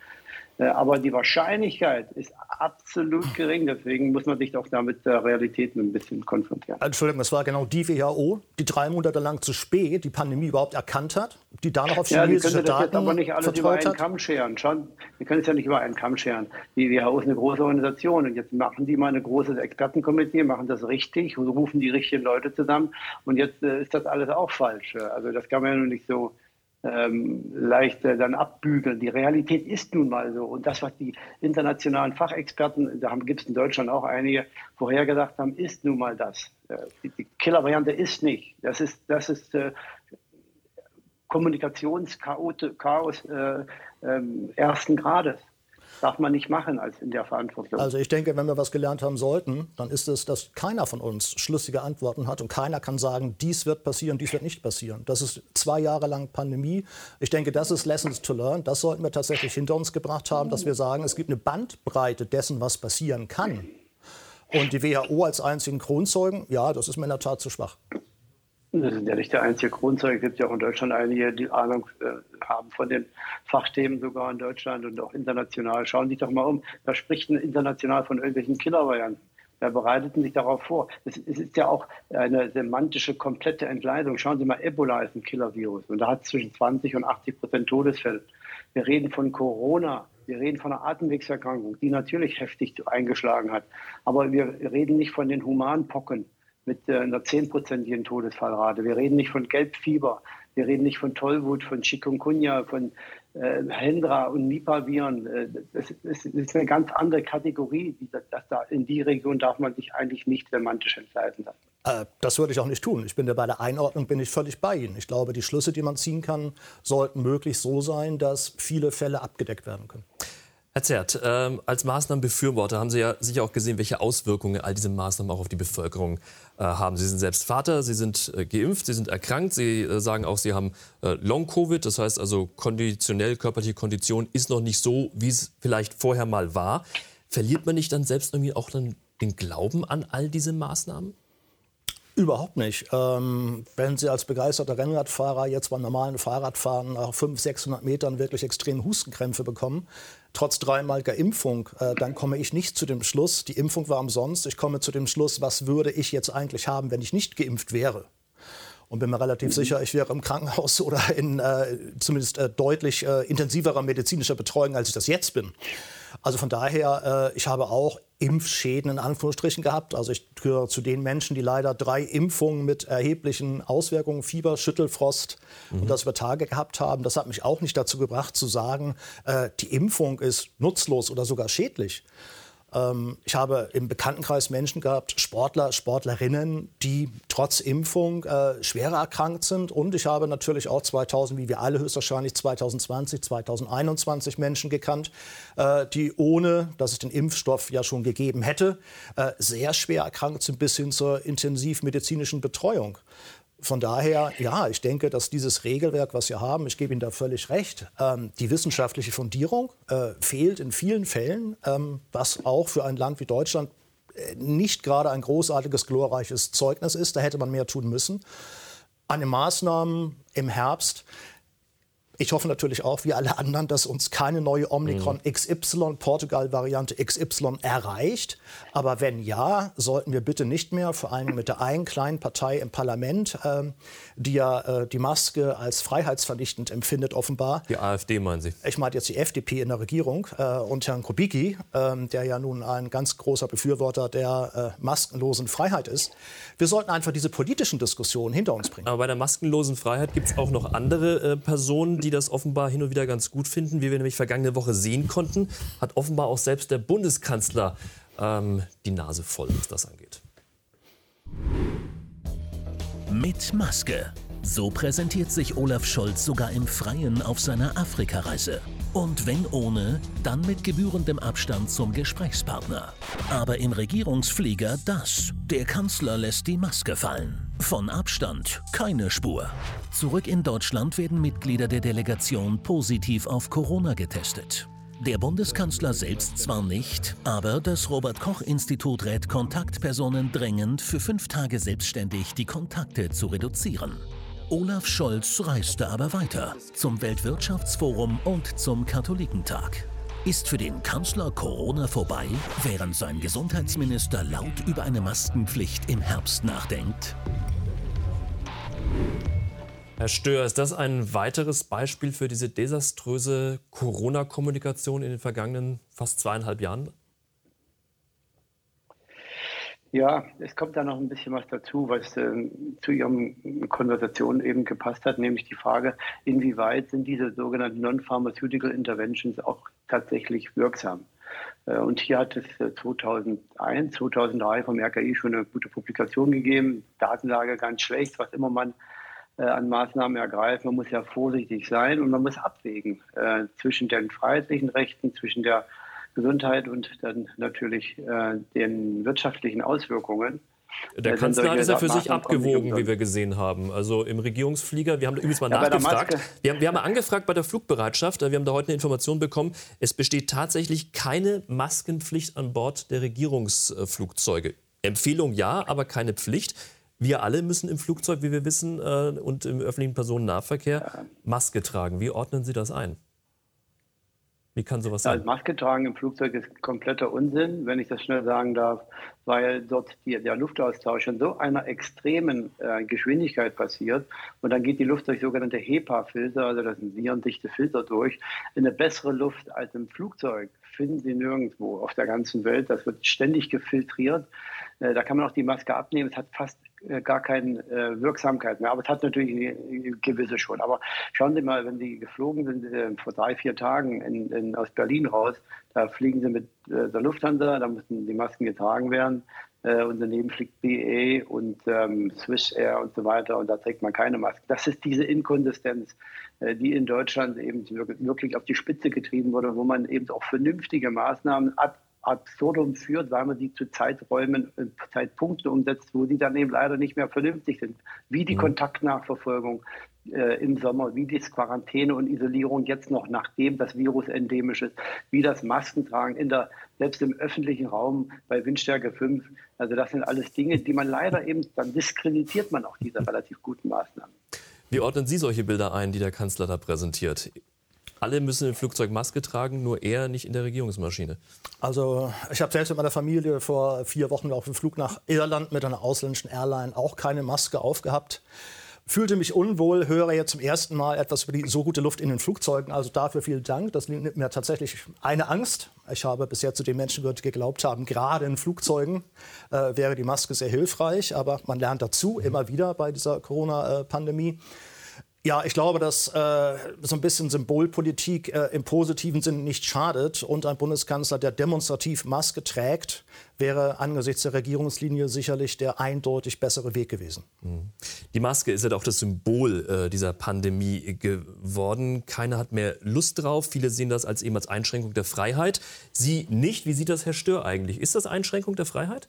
Speaker 2: Äh, aber die Wahrscheinlichkeit ist absolut gering. Deswegen muss man sich auch damit der Realitäten ein bisschen konfrontieren.
Speaker 3: Entschuldigung, es war genau die WHO, die drei Monate lang zu spät die Pandemie überhaupt erkannt hat, die da noch auf chinesische
Speaker 2: ja,
Speaker 3: Daten
Speaker 2: aber nicht alles über einen Kamm scheren. Schon, wir können es ja nicht über einen Kamm scheren. Die WHO ist eine große Organisation und jetzt machen die mal ein großes Expertenkomitee, machen das richtig, rufen die richtigen Leute zusammen und jetzt äh, ist das alles auch falsch. Also das kann man ja nur nicht so ähm, leicht äh, dann abbügeln. Die Realität ist nun mal so. Und das, was die internationalen Fachexperten, da gibt es in Deutschland auch einige, vorhergesagt haben, ist nun mal das. Äh, die, Killervariante ist nicht. Das ist, das ist äh, Kommunikationschaos äh, ähm, ersten Grades darf man nicht machen als in der Verantwortung.
Speaker 3: Also ich denke, wenn wir was gelernt haben sollten, dann ist es, dass keiner von uns schlüssige Antworten hat und keiner kann sagen, dies wird passieren, dies wird nicht passieren. Das ist zwei Jahre lang Pandemie. Ich denke, das ist Lessons to Learn. Das sollten wir tatsächlich hinter uns gebracht haben, dass wir sagen, es gibt eine Bandbreite dessen, was passieren kann. Und die WHO als einzigen Kronzeugen, ja, das ist mir in der Tat zu schwach.
Speaker 2: Das ist ja nicht der einzige Grundzeug. Es gibt ja auch in Deutschland einige, die Ahnung äh, haben von den Fachthemen sogar in Deutschland und auch international. Schauen Sie sich doch mal um. Da spricht ein international von irgendwelchen Killervarianten. Da bereiteten sich darauf vor. Es, es, ist ja auch eine semantische, komplette Entgleisung. Schauen Sie mal, Ebola ist ein Killervirus und da hat es zwischen 20 und 80 Prozent Todesfälle. Wir reden von Corona. Wir reden von einer Atemwegserkrankung, die natürlich heftig eingeschlagen hat. Aber wir reden nicht von den Humanpocken mit äh, einer zehnprozentigen Todesfallrate. Wir reden nicht von Gelbfieber, wir reden nicht von Tollwut, von Chikungunya, von äh, Hendra und Nipah-Viren. Äh, das, das, ist eine ganz andere Kategorie. Die, das, da, in die Region darf man sich eigentlich nicht semantisch entscheiden lassen.
Speaker 3: Äh, das würde ich auch nicht tun. Ich bin bei der Einordnung bin ich völlig bei Ihnen. Ich glaube, die Schlüsse, die man ziehen kann, sollten möglichst so sein, dass viele Fälle abgedeckt werden können.
Speaker 1: Herr Zert, ähm, als Maßnahmenbefürworter haben Sie ja sicher auch gesehen, welche Auswirkungen all diese Maßnahmen auch auf die Bevölkerung äh, haben. Sie sind selbst Vater, Sie sind äh, geimpft, Sie sind erkrankt, Sie äh, sagen auch, Sie haben äh, Long-Covid, das heißt also konditionell, körperliche Kondition ist noch nicht so, wie es vielleicht vorher mal war. Verliert man nicht dann selbst irgendwie auch dann den Glauben an all diese Maßnahmen?
Speaker 3: Überhaupt nicht. Ähm, wenn Sie als begeisterter Rennradfahrer jetzt beim normalen Fahrradfahren nach 500, 600 Metern wirklich extreme Hustenkrämpfe bekommen, trotz dreimaliger Impfung, äh, dann komme ich nicht zu dem Schluss, die Impfung war umsonst. Ich komme zu dem Schluss, was würde ich jetzt eigentlich haben, wenn ich nicht geimpft wäre und bin mir relativ mhm. sicher, ich wäre im Krankenhaus oder in äh, zumindest äh, deutlich äh, intensiverer medizinischer Betreuung, als ich das jetzt bin. Also von daher, äh, ich habe auch Impfschäden in Anführungsstrichen gehabt. Also ich gehöre zu den Menschen, die leider drei Impfungen mit erheblichen Auswirkungen, Fieber, Schüttelfrost mhm. und das über Tage gehabt haben. Das hat mich auch nicht dazu gebracht zu sagen, äh, die Impfung ist nutzlos oder sogar schädlich. Ähm, ich habe im Bekanntenkreis Menschen gehabt, Sportler, Sportlerinnen, die trotz Impfung äh, schwerer erkrankt sind. Und ich habe natürlich auch 2000, wie wir alle höchstwahrscheinlich 2020, 2021 Menschen gekannt, äh, die ohne, dass es den Impfstoff ja schon gegeben hätte, äh, sehr schwer erkrankt sind bis hin zur intensivmedizinischen Betreuung. Von daher, ja, ich denke, dass dieses Regelwerk, was wir haben, ich gebe Ihnen da völlig recht, ähm, die wissenschaftliche Fundierung äh, fehlt in vielen Fällen, ähm, was auch für ein Land wie Deutschland äh, nicht gerade ein großartiges, glorreiches Zeugnis ist. Da hätte man mehr tun müssen. An den Maßnahmen im Herbst ich hoffe natürlich auch, wie alle anderen, dass uns keine neue Omikron mhm. XY, Portugal-Variante XY erreicht. Aber wenn ja, sollten wir bitte nicht mehr, vor allem mit der einen kleinen Partei im Parlament, ähm, die ja äh, die Maske als freiheitsvernichtend empfindet, offenbar.
Speaker 1: Die AfD meinen Sie?
Speaker 3: Ich meine jetzt die FDP in der Regierung äh, und Herrn Kubicki, äh, der ja nun ein ganz großer Befürworter der äh, maskenlosen Freiheit ist. Wir sollten einfach diese politischen Diskussionen hinter uns bringen.
Speaker 1: Aber bei der maskenlosen Freiheit gibt es auch noch andere äh, Personen, die das offenbar hin und wieder ganz gut finden. Wie wir nämlich vergangene Woche sehen konnten, hat offenbar auch selbst der Bundeskanzler ähm, die Nase voll, was das angeht.
Speaker 4: Mit Maske. So präsentiert sich Olaf Scholz sogar im Freien auf seiner Afrikareise. Und wenn ohne, dann mit gebührendem Abstand zum Gesprächspartner. Aber im Regierungsflieger das. Der Kanzler lässt die Maske fallen. Von Abstand keine Spur. Zurück in Deutschland werden Mitglieder der Delegation positiv auf Corona getestet. Der Bundeskanzler selbst zwar nicht, aber das Robert Koch Institut rät Kontaktpersonen drängend, für fünf Tage selbstständig die Kontakte zu reduzieren. Olaf Scholz reiste aber weiter zum Weltwirtschaftsforum und zum Katholikentag. Ist für den Kanzler Corona vorbei, während sein Gesundheitsminister laut über eine Maskenpflicht im Herbst nachdenkt?
Speaker 1: Herr Stör, ist das ein weiteres Beispiel für diese desaströse Corona-Kommunikation in den vergangenen fast zweieinhalb Jahren?
Speaker 2: Ja, es kommt da noch ein bisschen was dazu, was äh, zu Ihren Konversationen eben gepasst hat, nämlich die Frage, inwieweit sind diese sogenannten Non-Pharmaceutical Interventions auch tatsächlich wirksam? Äh, und hier hat es 2001, 2003 vom RKI schon eine gute Publikation gegeben, Datenlage ganz schlecht, was immer man äh, an Maßnahmen ergreift. Man muss ja vorsichtig sein und man muss abwägen äh, zwischen den freiheitlichen Rechten, zwischen der Gesundheit und dann natürlich äh, den wirtschaftlichen Auswirkungen.
Speaker 1: Der Kanzler hat es ja für sich abgewogen, wie wir gesehen haben. Also im Regierungsflieger, wir haben übrigens mal ja, nachgefragt. Wir haben, wir haben mal angefragt bei der Flugbereitschaft, wir haben da heute eine Information bekommen, es besteht tatsächlich keine Maskenpflicht an Bord der Regierungsflugzeuge. Empfehlung ja, aber keine Pflicht. Wir alle müssen im Flugzeug, wie wir wissen, äh, und im öffentlichen Personennahverkehr Maske tragen. Wie ordnen Sie das ein? Wie kann sowas sein?
Speaker 2: Also Maske tragen im Flugzeug ist kompletter Unsinn, wenn ich das schnell sagen darf, weil dort die, der Luftaustausch in so einer extremen äh, Geschwindigkeit passiert und dann geht die Luft durch sogenannte HEPA-Filter, also das sind virendichte Filter durch, in eine bessere Luft als im Flugzeug finden Sie nirgendwo auf der ganzen Welt. Das wird ständig gefiltriert. Äh, da kann man auch die Maske abnehmen. Es hat fast gar keine äh, Wirksamkeit mehr. Aber es hat natürlich eine gewisse schon. Aber schauen Sie mal, wenn Sie geflogen sind vor drei, vier Tagen in, in, aus Berlin raus, da fliegen Sie mit der Lufthansa, da müssen die Masken getragen werden. und daneben fliegt BA und ähm, Swiss Air und so weiter und da trägt man keine Maske. Das ist diese Inkonsistenz, die in Deutschland eben wirklich auf die Spitze getrieben wurde, wo man eben auch vernünftige Maßnahmen ab absurdum führt, weil man sie zu Zeiträumen, äh, Zeitpunkten umsetzt, wo sie dann eben leider nicht mehr vernünftig sind. Wie die mhm. Kontaktnachverfolgung äh, im Sommer, wie die Quarantäne und Isolierung jetzt noch, nachdem das Virus endemisch ist, wie das Maskentragen in der, selbst im öffentlichen Raum bei Windstärke 5. Also das sind alles Dinge, die man leider eben, dann diskreditiert man auch diese relativ guten Maßnahmen.
Speaker 1: Wie ordnen Sie solche Bilder ein, die der Kanzler da präsentiert? Alle müssen im Flugzeug Maske tragen, nur er nicht in der Regierungsmaschine.
Speaker 3: Also ich habe selbst mit meiner Familie vor vier Wochen auf dem Flug nach Irland mit einer ausländischen Airline auch keine Maske aufgehabt. Fühlte mich unwohl, höre jetzt zum ersten Mal etwas über die so gute Luft in den Flugzeugen. Also dafür vielen Dank. Das nimmt mir tatsächlich eine Angst. Ich habe bisher zu den Menschen die geglaubt haben, gerade in Flugzeugen äh, wäre die Maske sehr hilfreich. Aber man lernt dazu immer wieder bei dieser Corona-Pandemie. Ja, ich glaube, dass äh, so ein bisschen Symbolpolitik äh, im positiven Sinn nicht schadet. Und ein Bundeskanzler, der demonstrativ Maske trägt, wäre angesichts der Regierungslinie sicherlich der eindeutig bessere Weg gewesen. Mhm.
Speaker 1: Die Maske ist ja auch das Symbol äh, dieser Pandemie geworden. Keiner hat mehr Lust drauf. Viele sehen das als eben als Einschränkung der Freiheit. Sie nicht. Wie sieht das Herr Stör eigentlich? Ist das Einschränkung der Freiheit?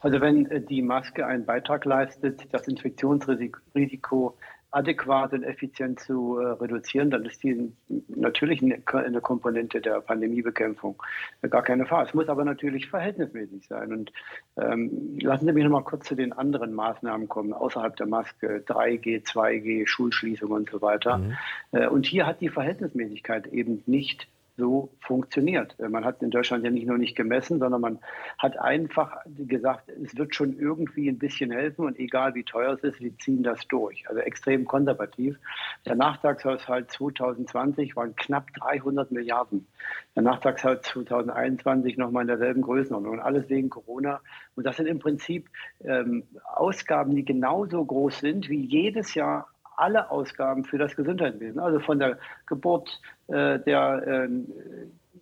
Speaker 2: Also wenn äh, die Maske einen Beitrag leistet, das Infektionsrisiko adäquat und effizient zu äh, reduzieren, dann ist die natürlich eine, eine Komponente der Pandemiebekämpfung. Äh, gar keine Frage. Es muss aber natürlich verhältnismäßig sein. Und ähm, lassen Sie mich noch mal kurz zu den anderen Maßnahmen kommen, außerhalb der Maske, 3G, 2G, Schulschließung und so weiter. Mhm. Äh, und hier hat die Verhältnismäßigkeit eben nicht so funktioniert. Man hat in Deutschland ja nicht nur nicht gemessen, sondern man hat einfach gesagt, es wird schon irgendwie ein bisschen helfen und egal wie teuer es ist, wir ziehen das durch. Also extrem konservativ. Der Nachtragshaushalt 2020 waren knapp 300 Milliarden. Der Nachtragshaushalt 2021 nochmal in derselben Größenordnung und alles wegen Corona. Und das sind im Prinzip ähm, Ausgaben, die genauso groß sind wie jedes Jahr alle Ausgaben für das Gesundheitswesen, also von der Geburt, äh, der, äh,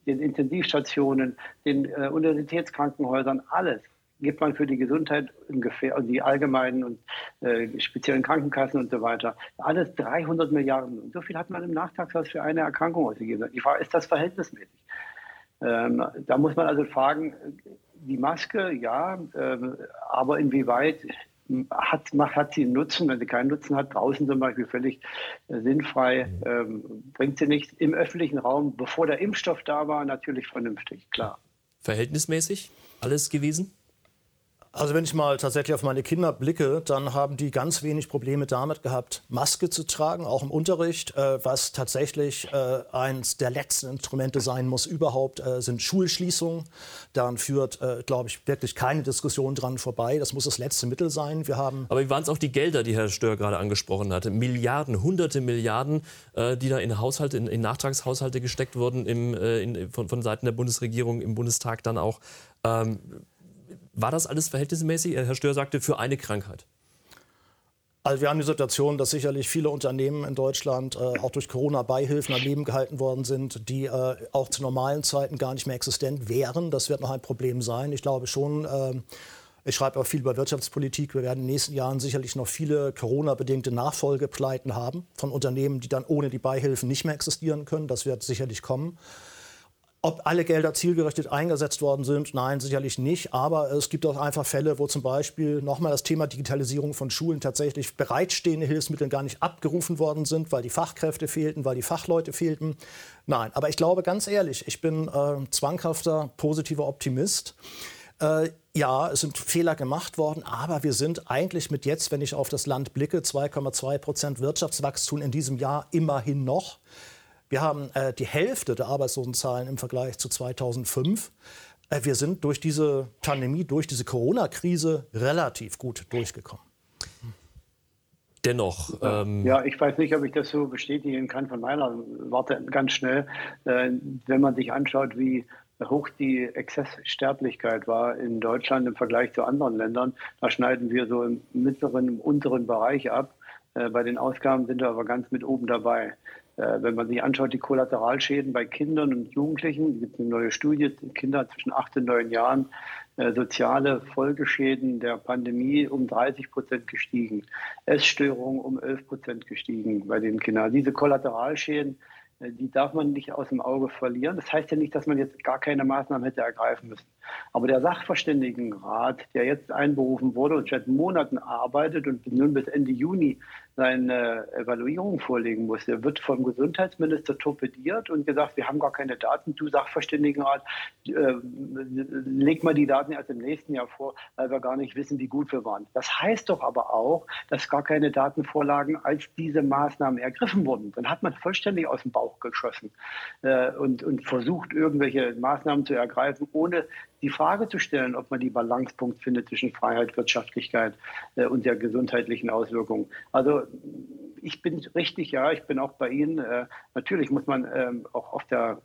Speaker 2: den Intensivstationen, den äh, Universitätskrankenhäusern, alles. gibt man für die Gesundheit ungefähr, also die allgemeinen und äh, speziellen Krankenkassen und so weiter, alles 300 Milliarden. Und so viel hat man im Nachtragshaus für eine Erkrankung ausgegeben. Die Frage, ist das verhältnismäßig? Ähm, da muss man also fragen, die Maske, ja, äh, aber inwieweit hat, hat sie einen Nutzen, wenn sie keinen Nutzen hat, draußen zum Beispiel völlig äh, sinnfrei, ähm, bringt sie nichts. Im öffentlichen Raum, bevor der Impfstoff da war, natürlich vernünftig, klar.
Speaker 1: Verhältnismäßig alles gewesen?
Speaker 3: Also wenn ich mal tatsächlich auf meine Kinder blicke, dann haben die ganz wenig Probleme damit gehabt, Maske zu tragen, auch im Unterricht. Äh, was tatsächlich äh, eines der letzten Instrumente sein muss überhaupt, äh, sind Schulschließungen. Daran führt, äh, glaube ich, wirklich keine Diskussion dran vorbei. Das muss das letzte Mittel sein. Wir haben
Speaker 1: Aber wie waren es auch die Gelder, die Herr Stör gerade angesprochen hatte? Milliarden, hunderte Milliarden, äh, die da in Haushalte, in, in Nachtragshaushalte gesteckt wurden im, äh, in, von, von Seiten der Bundesregierung, im Bundestag dann auch. Ähm, war das alles verhältnismäßig? Herr Stör sagte, für eine Krankheit.
Speaker 3: Also wir haben die Situation, dass sicherlich viele Unternehmen in Deutschland äh, auch durch Corona-Beihilfen am Leben gehalten worden sind, die äh, auch zu normalen Zeiten gar nicht mehr existent wären. Das wird noch ein Problem sein. Ich glaube schon, äh, ich schreibe auch viel über Wirtschaftspolitik. Wir werden in den nächsten Jahren sicherlich noch viele Corona-bedingte Nachfolgepleiten haben von Unternehmen, die dann ohne die Beihilfen nicht mehr existieren können. Das wird sicherlich kommen. Ob alle Gelder zielgerichtet eingesetzt worden sind, nein, sicherlich nicht. Aber es gibt auch einfach Fälle, wo zum Beispiel nochmal das Thema Digitalisierung von Schulen tatsächlich bereitstehende Hilfsmittel gar nicht abgerufen worden sind, weil die Fachkräfte fehlten, weil die Fachleute fehlten. Nein, aber ich glaube ganz ehrlich, ich bin äh, zwanghafter positiver Optimist. Äh, ja, es sind Fehler gemacht worden, aber wir sind eigentlich mit jetzt, wenn ich auf das Land blicke, 2,2 Prozent Wirtschaftswachstum in diesem Jahr immerhin noch. Wir haben äh, die Hälfte der Arbeitslosenzahlen im Vergleich zu 2005. Äh, wir sind durch diese Pandemie, durch diese Corona-Krise relativ gut durchgekommen.
Speaker 1: Dennoch.
Speaker 2: Ähm ja, ich weiß nicht, ob ich das so bestätigen kann von meiner Warte ganz schnell. Äh, wenn man sich anschaut, wie hoch die Exzesssterblichkeit war in Deutschland im Vergleich zu anderen Ländern, da schneiden wir so im mittleren, im unteren Bereich ab. Äh, bei den Ausgaben sind wir aber ganz mit oben dabei. Äh, wenn man sich anschaut, die Kollateralschäden bei Kindern und Jugendlichen, es gibt eine neue Studie, Kinder zwischen 8 und 9 Jahren, äh, soziale Folgeschäden der Pandemie um 30 Prozent gestiegen, Essstörungen um 11 Prozent gestiegen bei den Kindern. Diese Kollateralschäden, äh, die darf man nicht aus dem Auge verlieren. Das heißt ja nicht, dass man jetzt gar keine Maßnahmen hätte ergreifen müssen. Aber der Sachverständigenrat, der jetzt einberufen wurde und seit Monaten arbeitet und nun bis Ende Juni seine Evaluierung vorlegen muss. Der wird vom Gesundheitsminister torpediert und gesagt, wir haben gar keine Daten. Du Sachverständigenrat, äh, leg mal die Daten erst im nächsten Jahr vor, weil wir gar nicht wissen, wie gut wir waren. Das heißt doch aber auch, dass gar keine Daten vorlagen, als diese Maßnahmen ergriffen wurden. Dann hat man vollständig aus dem Bauch geschossen äh, und, und versucht, irgendwelche Maßnahmen zu ergreifen, ohne die Frage zu stellen, ob man die Balancepunkt findet zwischen Freiheit, Wirtschaftlichkeit äh, und der gesundheitlichen Auswirkungen. Also ich bin richtig, ja, ich bin auch bei Ihnen. Äh, natürlich muss man ähm, auch auf der,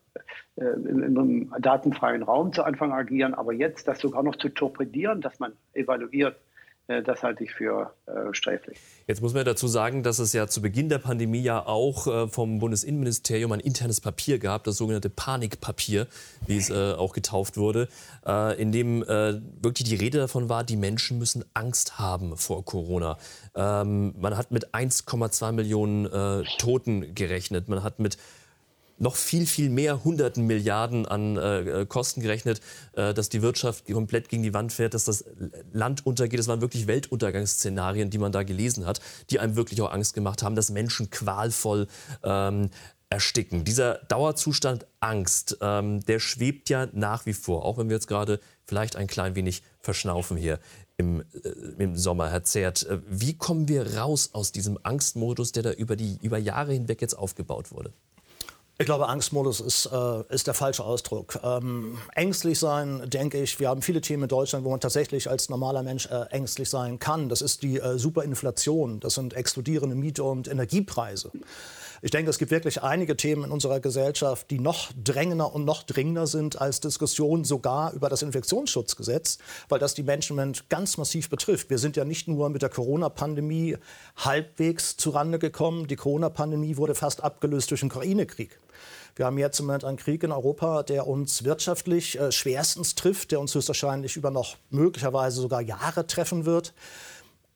Speaker 2: äh, in, in, einem datenfreien Raum zu Anfang agieren, aber jetzt das sogar noch zu torpedieren, dass man evaluiert, das halte ich für äh, sträflich.
Speaker 1: Jetzt muss man dazu sagen, dass es ja zu Beginn der Pandemie ja auch äh, vom Bundesinnenministerium ein internes Papier gab, das sogenannte Panikpapier, wie es äh, auch getauft wurde, äh, in dem äh, wirklich die Rede davon war, die Menschen müssen Angst haben vor Corona. Ähm, man hat mit 1,2 Millionen Toten gerechnet, man hat mit noch viel, viel mehr hunderten Milliarden an äh, Kosten gerechnet, äh, dass die Wirtschaft komplett gegen die Wand fährt, dass das Land untergeht. Das waren wirklich Weltuntergangsszenarien, die man da gelesen hat, die einem wirklich auch Angst gemacht haben, dass Menschen qualvoll ähm, ersticken. Dieser Dauerzustand Angst, ähm, der schwebt ja nach wie vor, auch wenn wir jetzt gerade vielleicht ein klein wenig verschnaufen hier im, äh, im Sommer, Herr Zert. Äh, wie kommen wir raus aus diesem Angstmodus, der da über die über Jahre hinweg jetzt aufgebaut wurde?
Speaker 3: Ich glaube, Angstmodus ist, äh, ist der falsche Ausdruck. Ähm, ängstlich sein, denke ich, wir haben viele Themen in Deutschland, wo man tatsächlich als normaler Mensch äh, ängstlich sein kann. Das ist die äh, Superinflation, das sind explodierende Miete- und Energiepreise. Ich denke, es gibt wirklich einige Themen in unserer Gesellschaft, die noch drängender und noch dringender sind als Diskussionen sogar über das Infektionsschutzgesetz, weil das die Menschen ganz massiv betrifft. Wir sind ja nicht nur mit der Corona-Pandemie halbwegs zurande gekommen. Die Corona-Pandemie wurde fast abgelöst durch den Ukraine-Krieg. Wir haben jetzt im Moment einen Krieg in Europa, der uns wirtschaftlich äh, schwerstens trifft, der uns höchstwahrscheinlich über noch möglicherweise sogar Jahre treffen wird.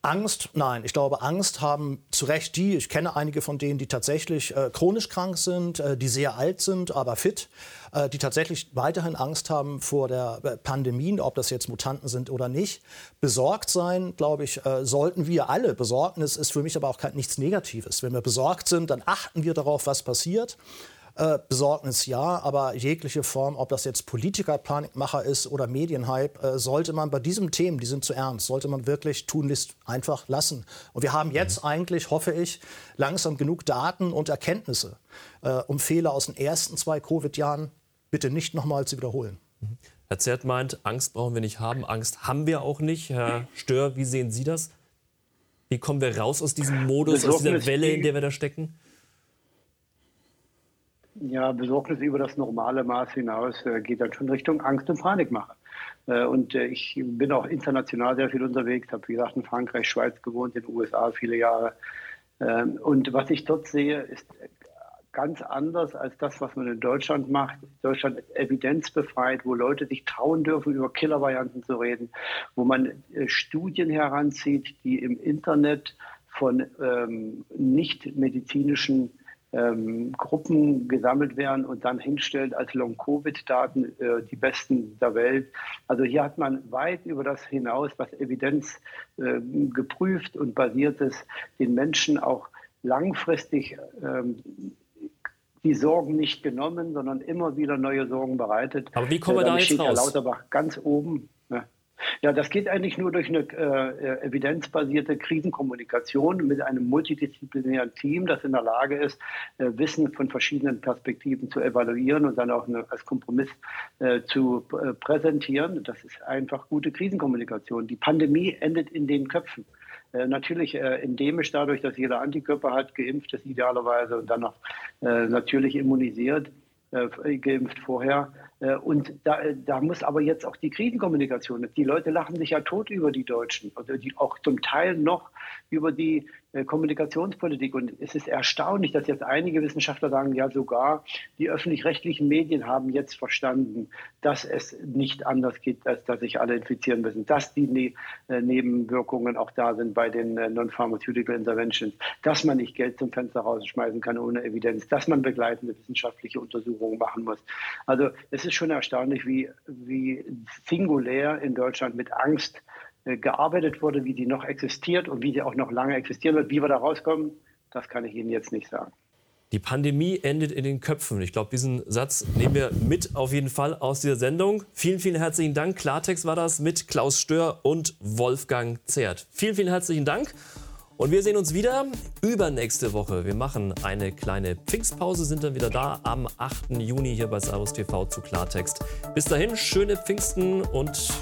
Speaker 3: Angst, nein, ich glaube, Angst haben zu Recht die, ich kenne einige von denen, die tatsächlich äh, chronisch krank sind, äh, die sehr alt sind, aber fit, äh, die tatsächlich weiterhin Angst haben vor der äh, Pandemie, ob das jetzt Mutanten sind oder nicht. Besorgt sein, glaube ich, äh, sollten wir alle. Besorgnis ist für mich aber auch kein, nichts Negatives. Wenn wir besorgt sind, dann achten wir darauf, was passiert. Äh, Besorgnis ja, aber jegliche Form, ob das jetzt Politiker, Panikmacher ist oder Medienhype, äh, sollte man bei diesen Themen, die sind zu ernst, sollte man wirklich tunlichst einfach lassen. Und wir haben jetzt mhm. eigentlich, hoffe ich, langsam genug Daten und Erkenntnisse, äh, um Fehler aus den ersten zwei Covid-Jahren bitte nicht nochmal zu wiederholen.
Speaker 1: Mhm. Herr Zert meint, Angst brauchen wir nicht haben, Angst haben wir auch nicht. Herr Stör, wie sehen Sie das? Wie kommen wir raus aus diesem Modus, aus dieser Welle, in der wir da stecken?
Speaker 2: Ja, Besorgnis über das normale Maß hinaus äh, geht dann schon Richtung Angst und Panikmache. Äh, und äh, ich bin auch international sehr viel unterwegs, habe wie gesagt in Frankreich, Schweiz gewohnt, in den USA viele Jahre. Ähm, und was ich dort sehe, ist ganz anders als das, was man in Deutschland macht. Deutschland ist evidenzbefreit, wo Leute sich trauen dürfen, über Killervarianten zu reden, wo man äh, Studien heranzieht, die im Internet von ähm, nicht medizinischen ähm, Gruppen gesammelt werden und dann hinstellt als Long-Covid-Daten äh, die besten der Welt. Also hier hat man weit über das hinaus, was Evidenz äh, geprüft und basiert ist, den Menschen auch langfristig ähm, die Sorgen nicht genommen, sondern immer wieder neue Sorgen bereitet.
Speaker 1: Aber wie kommen wir äh, da jetzt raus? Herr
Speaker 2: Lauterbach ganz oben. Ja, das geht eigentlich nur durch eine äh, evidenzbasierte Krisenkommunikation mit einem multidisziplinären Team, das in der Lage ist, äh, Wissen von verschiedenen Perspektiven zu evaluieren und dann auch eine, als Kompromiss äh, zu äh, präsentieren. Das ist einfach gute Krisenkommunikation. Die Pandemie endet in den Köpfen. Äh, natürlich äh, endemisch dadurch, dass jeder Antikörper hat, geimpft ist idealerweise und dann noch natürlich immunisiert, geimpft vorher. Äh, und da, da muss aber jetzt auch die Krisenkommunikation, die Leute lachen sich ja tot über die Deutschen, oder die auch zum Teil noch über die äh, Kommunikationspolitik. Und es ist erstaunlich, dass jetzt einige Wissenschaftler sagen, ja sogar die öffentlich-rechtlichen Medien haben jetzt verstanden, dass es nicht anders geht, als dass sich alle infizieren müssen, dass die ne äh, Nebenwirkungen auch da sind bei den äh, Non-Pharmaceutical Interventions, dass man nicht Geld zum Fenster rausschmeißen kann ohne Evidenz, dass man begleitende wissenschaftliche Untersuchungen machen muss. Also es ist schon erstaunlich, wie, wie singulär in Deutschland mit Angst äh, gearbeitet wurde, wie die noch existiert und wie sie auch noch lange existieren wird. Wie wir da rauskommen, das kann ich Ihnen jetzt nicht sagen.
Speaker 1: Die Pandemie endet in den Köpfen. Ich glaube, diesen Satz nehmen wir mit auf jeden Fall aus dieser Sendung. Vielen, vielen herzlichen Dank. Klartext war das mit Klaus Stör und Wolfgang Zert. Vielen, vielen herzlichen Dank. Und wir sehen uns wieder übernächste Woche. Wir machen eine kleine Pfingstpause, sind dann wieder da am 8. Juni hier bei Servus TV zu Klartext. Bis dahin, schöne Pfingsten und